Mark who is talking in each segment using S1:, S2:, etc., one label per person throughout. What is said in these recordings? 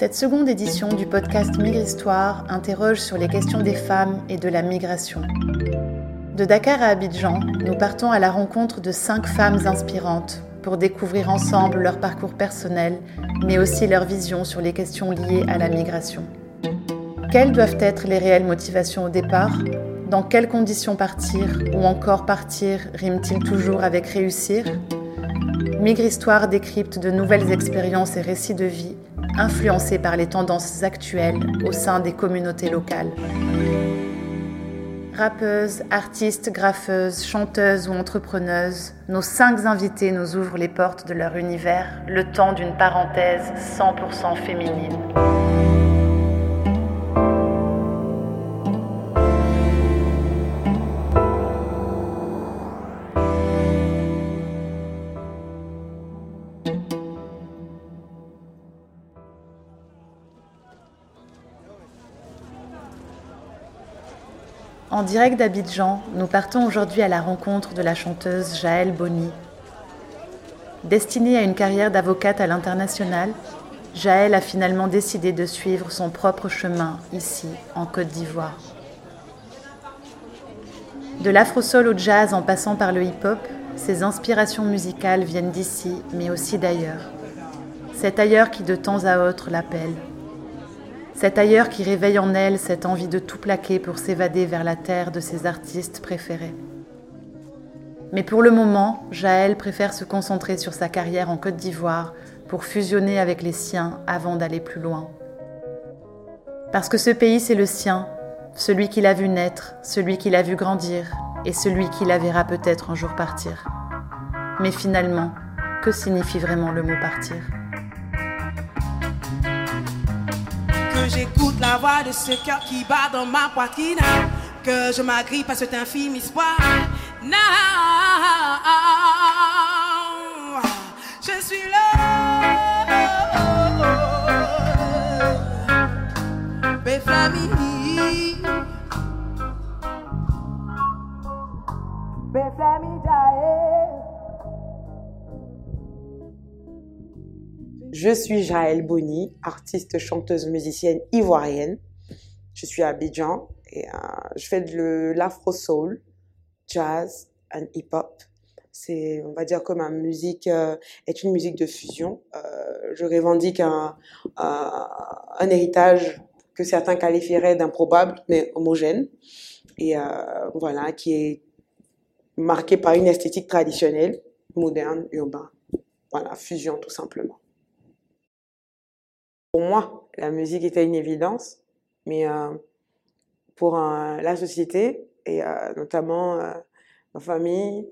S1: Cette seconde édition du podcast Migre-Histoire interroge sur les questions des femmes et de la migration. De Dakar à Abidjan, nous partons à la rencontre de cinq femmes inspirantes pour découvrir ensemble leur parcours personnel, mais aussi leur vision sur les questions liées à la migration. Quelles doivent être les réelles motivations au départ? Dans quelles conditions partir Ou encore partir rime-t-il toujours avec réussir? Migre Histoire décrypte de nouvelles expériences et récits de vie influencés par les tendances actuelles au sein des communautés locales. Rappeuses, artistes, graffeuses, chanteuses ou entrepreneuses, nos cinq invités nous ouvrent les portes de leur univers le temps d'une parenthèse 100% féminine. En direct d'Abidjan, nous partons aujourd'hui à la rencontre de la chanteuse Jaël Bonny. Destinée à une carrière d'avocate à l'international, Jaël a finalement décidé de suivre son propre chemin ici, en Côte d'Ivoire. De l'afro-soul au jazz en passant par le hip-hop, ses inspirations musicales viennent d'ici, mais aussi d'ailleurs. C'est ailleurs qui de temps à autre l'appelle. Cet ailleurs qui réveille en elle cette envie de tout plaquer pour s'évader vers la terre de ses artistes préférés. Mais pour le moment, Jaël préfère se concentrer sur sa carrière en Côte d'Ivoire pour fusionner avec les siens avant d'aller plus loin. Parce que ce pays, c'est le sien, celui qu'il a vu naître, celui qu'il a vu grandir et celui qui la verra peut-être un jour partir. Mais finalement, que signifie vraiment le mot partir?
S2: J'écoute la voix de ce cœur qui bat dans ma poitrine. Que je m'agrippe à cet infime espoir. Non, je suis là.
S3: Je suis Jaël Bonny, artiste, chanteuse, musicienne ivoirienne. Je suis à Abidjan et euh, je fais de l'afro-soul, jazz et hip-hop. C'est, on va dire que ma musique euh, est une musique de fusion. Euh, je revendique un, un, héritage que certains qualifieraient d'improbable, mais homogène. Et voilà, qui est marqué par une esthétique traditionnelle, moderne, urbaine. Voilà, fusion tout simplement. Pour moi, la musique était une évidence, mais euh, pour euh, la société et euh, notamment ma famille,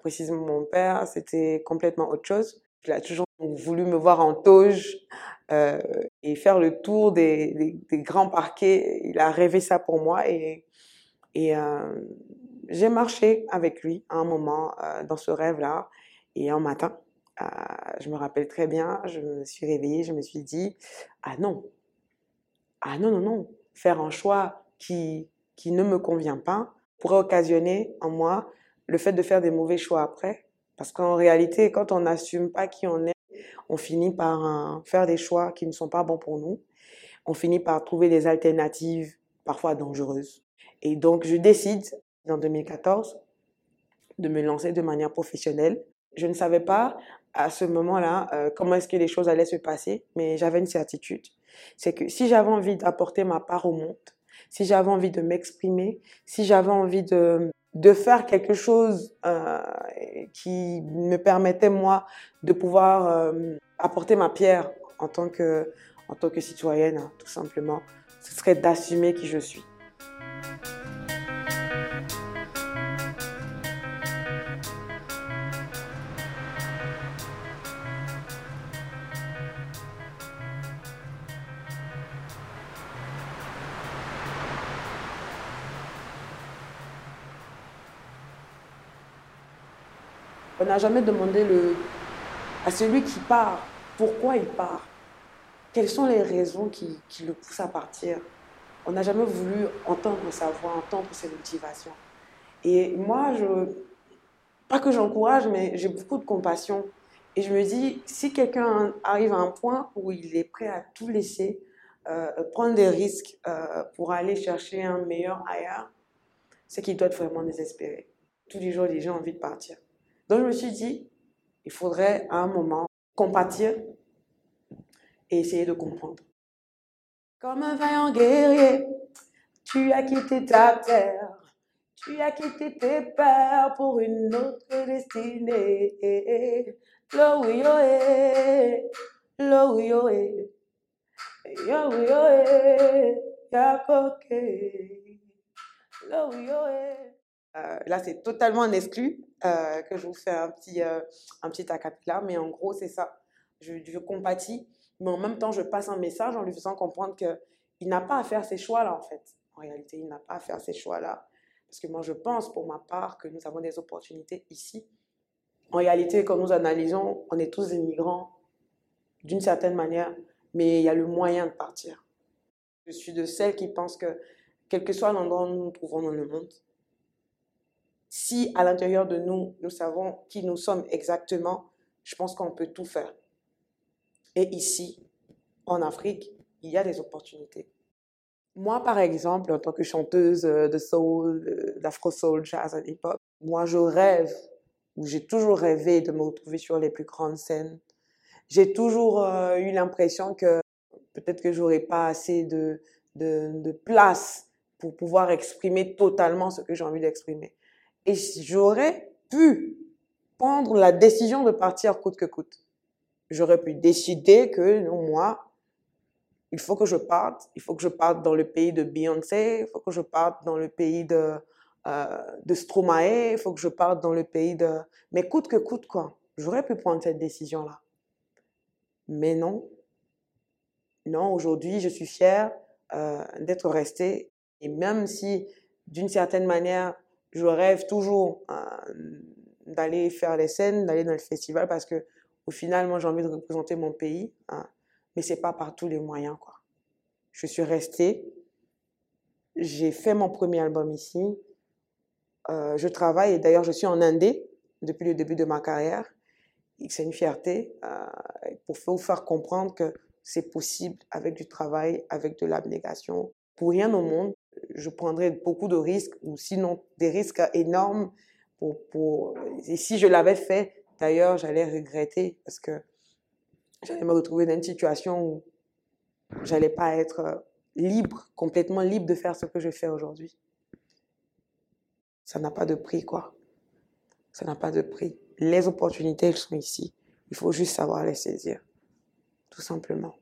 S3: précisément mon père, c'était complètement autre chose. Il a toujours voulu me voir en toge et faire le tour des, grands parquets. Il a rêvé ça pour moi et, et j'ai marché avec lui à un moment dans ce rêve-là et un matin, ah, je me rappelle très bien, je me suis réveillée, je me suis dit, ah non, ah non, non, non, faire un choix qui, qui ne me convient pas pourrait occasionner en moi le fait de faire des mauvais choix après. Parce qu'en réalité, quand on n'assume pas qui on est, on finit par euh, faire des choix qui ne sont pas bons pour nous. On finit par trouver des alternatives parfois dangereuses. Et donc, je décide, en 2014, de me lancer de manière professionnelle. Je ne savais pas à ce moment-là euh, comment est-ce que les choses allaient se passer, mais j'avais une certitude. C'est que si j'avais envie d'apporter ma part au monde, si j'avais envie de m'exprimer, si j'avais envie de, de faire quelque chose euh, qui me permettait, moi, de pouvoir euh, apporter ma pierre en tant que, en tant que citoyenne, hein, tout simplement, ce serait d'assumer qui je suis. On n'a jamais demandé le, à celui qui part pourquoi il part. Quelles sont les raisons qui, qui le poussent à partir? On n'a jamais voulu entendre sa voix, entendre ses motivations. Et moi, je, pas que j'encourage, mais j'ai beaucoup de compassion Et je me dis, si quelqu'un arrive à un point où il est prêt à tout laisser, euh, prendre des risques euh, pour aller chercher un meilleur ailleurs, c'est qu'il doit être vraiment désespéré. Tous les jours, les gens ont envie de partir. Donc je me suis dit, il faudrait à un moment compatir et essayer de comprendre. Comme un vaillant guerrier, tu as quitté ta terre, tu as quitté tes pères pour une autre destinée. Lo yo eh, lo yo Euh, là, c'est totalement un exclu euh, que je vous fais un petit, euh, un petit acapella, mais en gros, c'est ça. Je, je compatis, mais en même temps, je passe un message en lui faisant comprendre qu'il n'a pas à faire ces choix-là, en fait. En réalité, il n'a pas à faire ces choix-là. Parce que moi, je pense, pour ma part, que nous avons des opportunités ici en réalité, quand nous analysons, on est tous des migrants d'une certaine manière, mais il y a le moyen de partir. Je suis de celles qui pensent que, quel que soit l'endroit où nous nous trouvons dans le monde, si à l'intérieur de nous, nous savons qui nous sommes exactement, je pense qu'on peut tout faire. Et ici, en Afrique, il y a des opportunités. Moi, par exemple, en tant que chanteuse de soul, d'afro-soul, jazz et hip-hop, moi, je rêve où j'ai toujours rêvé de me retrouver sur les plus grandes scènes. J'ai toujours euh, eu l'impression que peut-être que j'aurais pas assez de, de, place pour pouvoir exprimer totalement ce que j'ai envie d'exprimer. Et j'aurais pu prendre la décision de partir coûte que coûte. J'aurais pu décider que non, moi, il faut que je parte, il faut que je parte dans le pays de Beyoncé, il faut que je parte dans le pays de, euh, de Stromae, il faut que je parte dans le pays de... Mais coûte que coûte, quoi. J'aurais pu prendre cette décision-là. Mais non. Non, aujourd'hui, je suis fière euh, d'être restée. Et même si, d'une certaine manière, je rêve toujours euh, d'aller faire les scènes, d'aller dans le festival, parce que au final, moi, j'ai envie de représenter mon pays. Hein, mais c'est pas par tous les moyens, quoi. Je suis restée. J'ai fait mon premier album ici. Euh, je travaille, et d'ailleurs je suis en Indé depuis le début de ma carrière. C'est une fierté euh, pour vous faire comprendre que c'est possible avec du travail, avec de l'abnégation. Pour rien au monde, je prendrais beaucoup de risques, ou sinon des risques énormes. Pour. Et si je l'avais fait, d'ailleurs, j'allais regretter parce que j'allais me retrouver dans une situation où j'allais pas être libre, complètement libre de faire ce que je fais aujourd'hui ça n'a pas de prix, quoi. Ça n'a pas de prix. Les opportunités, elles sont ici. Il faut juste savoir les saisir. Tout simplement.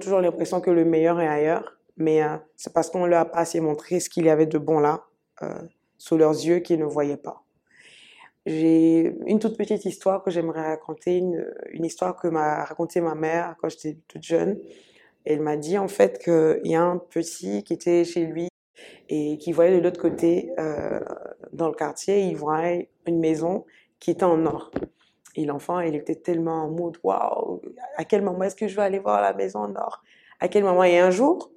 S3: Toujours l'impression que le meilleur est ailleurs, mais euh, c'est parce qu'on leur a pas assez montré ce qu'il y avait de bon là, euh, sous leurs yeux, qu'ils ne voyaient pas. J'ai une toute petite histoire que j'aimerais raconter, une, une, histoire que m'a racontée ma mère quand j'étais toute jeune. Elle m'a dit en fait qu'il y a un petit qui était chez lui et qui voyait de l'autre côté, euh, dans le quartier, il voyait une maison qui était en or. Et l'enfant, il était tellement en mode waouh, à quel moment est-ce que je vais aller voir la maison en or À quel moment? Et un jour,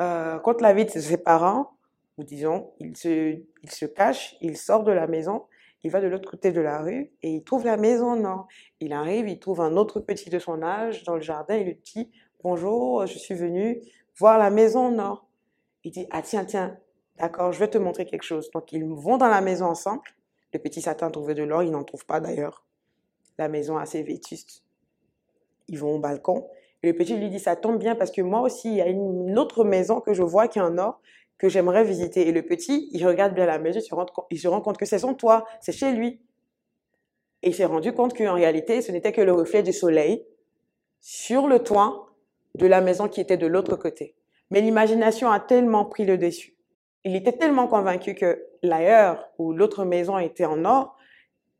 S3: euh, contre la vie de ses parents, ou disons, il se, il se cache, il sort de la maison, il va de l'autre côté de la rue et il trouve la maison en or. Il arrive, il trouve un autre petit de son âge dans le jardin, il lui dit bonjour, je suis venu voir la maison en or. Il dit ah tiens tiens, d'accord, je vais te montrer quelque chose. Donc ils vont dans la maison ensemble. Le petit Satan trouvé de l'or, il n'en trouve pas d'ailleurs la maison assez vétuste. Ils vont au balcon. Et le petit lui dit, ça tombe bien parce que moi aussi, il y a une autre maison que je vois qui est en or que j'aimerais visiter. Et le petit, il regarde bien la maison, il se rend, compte que c'est son toit, c'est chez lui. Et il s'est rendu compte qu'en réalité, ce n'était que le reflet du soleil sur le toit de la maison qui était de l'autre côté. Mais l'imagination a tellement pris le dessus. il était tellement convaincu que l'ailleurs ou l'autre maison était en or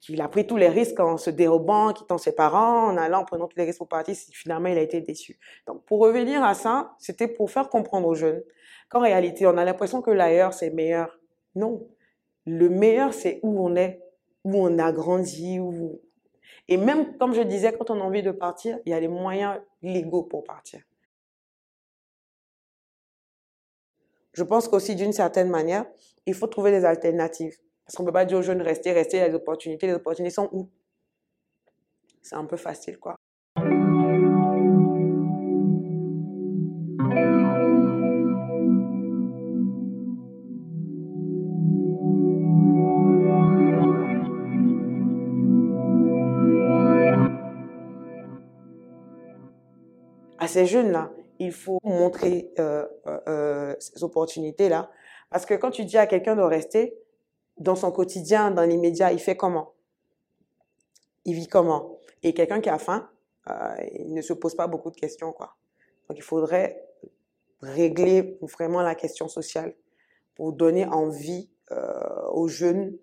S3: qu'il a pris tous les risques en se dérobant, quittant ses parents, en allant, en prenant tous les risques pour partir. Finalement, il a été déçu. Donc, pour revenir à ça, c'était pour faire comprendre aux jeunes qu'en réalité, on a l'impression que l'ailleurs, c'est meilleur. Non. Le meilleur, c'est où on est, où on a grandi, où... Et même, comme je disais, quand on a envie de partir, il y a les moyens légaux pour partir. Je pense qu'aussi, d'une certaine manière, il faut trouver des alternatives. Parce qu'on ne peut pas dire aux jeunes, restez, restez, il y opportunités. Les opportunités sont où? C'est un peu facile, quoi. À ces jeunes-là, il faut montrer euh, euh, euh, ces opportunités-là. Parce que quand tu dis à quelqu'un de rester, dans son quotidien, dans l'immédiat, il fait comment? Il vit comment? Et quelqu'un qui a faim, il ne se pose pas beaucoup de questions. Quoi. Donc il faudrait régler vraiment la question sociale pour donner envie aux jeunes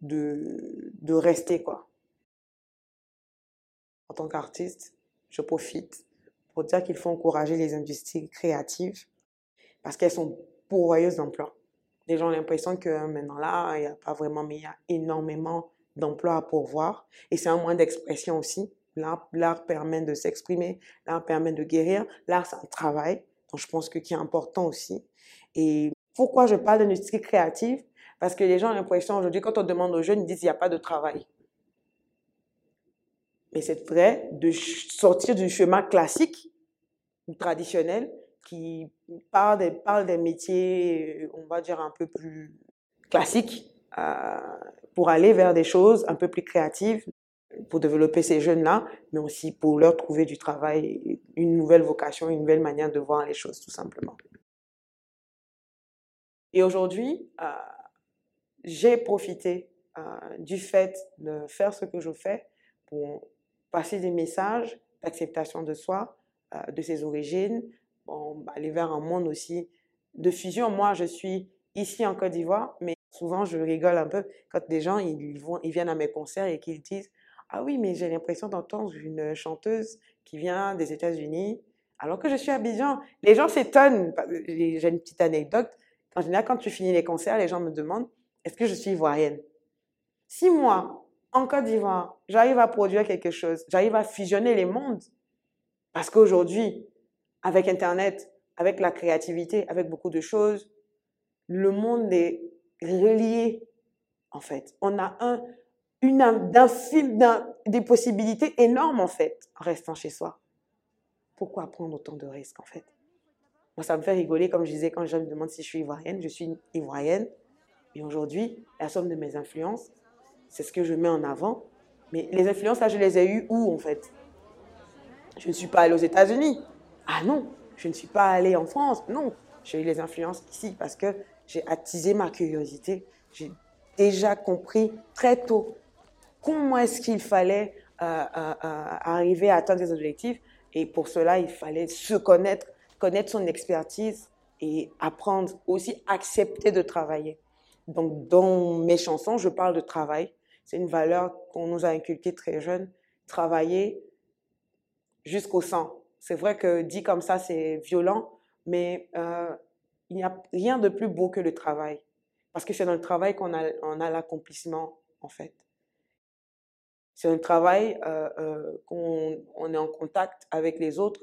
S3: de, de rester. Quoi. En tant qu'artiste, je profite pour dire qu'il faut encourager les industries créatives parce qu'elles sont pourvoyeuses d'emplois. Les gens ont l'impression que maintenant là, il n'y a pas vraiment, mais il y a énormément d'emplois à pourvoir. Et c'est un moyen d'expression aussi. L'art permet de s'exprimer, l'art permet de guérir. L'art, c'est un travail, donc je pense que qui est important aussi. Et pourquoi je parle d'industrie créative? Parce que les gens ont l'impression aujourd'hui, quand on demande aux jeunes, ils disent qu'il n'y a pas de travail. Mais c'est vrai de sortir du chemin classique ou traditionnel qui parle des, parle métiers, on va dire, un peu plus classiques euh, pour aller vers des choses un peu plus créatives pour développer ces jeunes-là, mais aussi pour leur trouver du travail, une nouvelle vocation, une nouvelle manière de voir les choses, tout simplement. Et aujourd'hui, euh, j'ai profité euh, du fait de faire ce que je fais pour passer des messages d'acceptation de soi, euh, de ses origines, bon, aller vers un monde aussi de fusion. Moi, je suis ici en Côte d'Ivoire, mais souvent je rigole un peu quand des gens ils, vont, ils viennent à mes concerts et qu'ils disent Ah oui, mais j'ai l'impression d'entendre une chanteuse qui vient des États-Unis, alors que je suis à Abidjan. Les gens s'étonnent. J'ai une petite anecdote. En général, quand tu finis les concerts, les gens me demandent Est-ce que je suis ivoirienne? Si moi, en Côte d'Ivoire, j'arrive à produire quelque chose, j'arrive à fusionner les mondes. Parce qu'aujourd'hui, avec Internet, avec la créativité, avec beaucoup de choses, le monde est relié, en fait. On a un, une, d'un fil, des possibilités énormes, en fait, en restant chez soi. Pourquoi prendre autant de risques, en fait? Moi, ça me fait rigoler, comme je disais, quand je me demande si je suis ivoirienne. Je suis ivoirienne. Et aujourd'hui, la somme de mes influences, c'est ce que je mets en avant. Mais les influences, là, je les ai eues où, en fait? Je ne suis pas allée aux États-Unis. Ah non, je ne suis pas allée en France. Non, j'ai eu les influences ici parce que j'ai attisé ma curiosité. J'ai déjà compris très tôt comment est-ce qu'il fallait euh, euh, euh, arriver à atteindre des objectifs. Et pour cela, il fallait se connaître, connaître son expertise et apprendre aussi accepter de travailler. Donc, dans mes chansons, je parle de travail. C'est une valeur qu'on nous a inculquée très jeune. Travailler jusqu'au sang. C'est vrai que dit comme ça, c'est violent, mais euh, il n'y a rien de plus beau que le travail. Parce que c'est dans le travail qu'on a, on a l'accomplissement, en fait. C'est un travail euh, euh, qu'on on est en contact avec les autres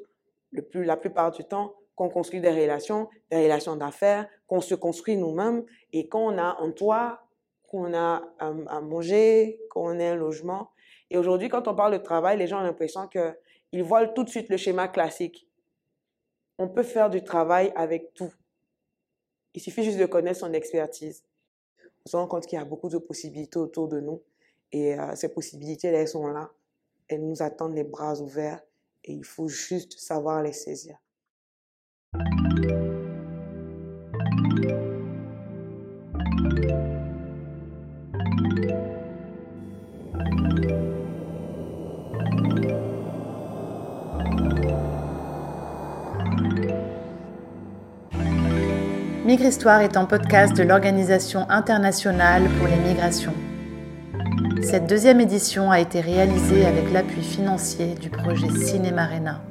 S3: le plus, la plupart du temps qu'on construit des relations, des relations d'affaires, qu'on se construit nous-mêmes et qu'on a un toit, qu'on a à, manger, qu'on a un logement. Et aujourd'hui, quand on parle de travail, les gens ont l'impression qu'ils voient tout de suite le schéma classique. On peut faire du travail avec tout. Il suffit juste de connaître son expertise. On se rend compte qu'il y a beaucoup de possibilités autour de nous. Et euh, ces possibilités, elles sont là. Elles nous attendent les bras ouverts. Et il faut juste savoir les saisir.
S1: Migre-Histoire est un podcast de l'Organisation internationale pour les migrations. Cette deuxième édition a été réalisée avec l'appui financier du projet Cinémarena.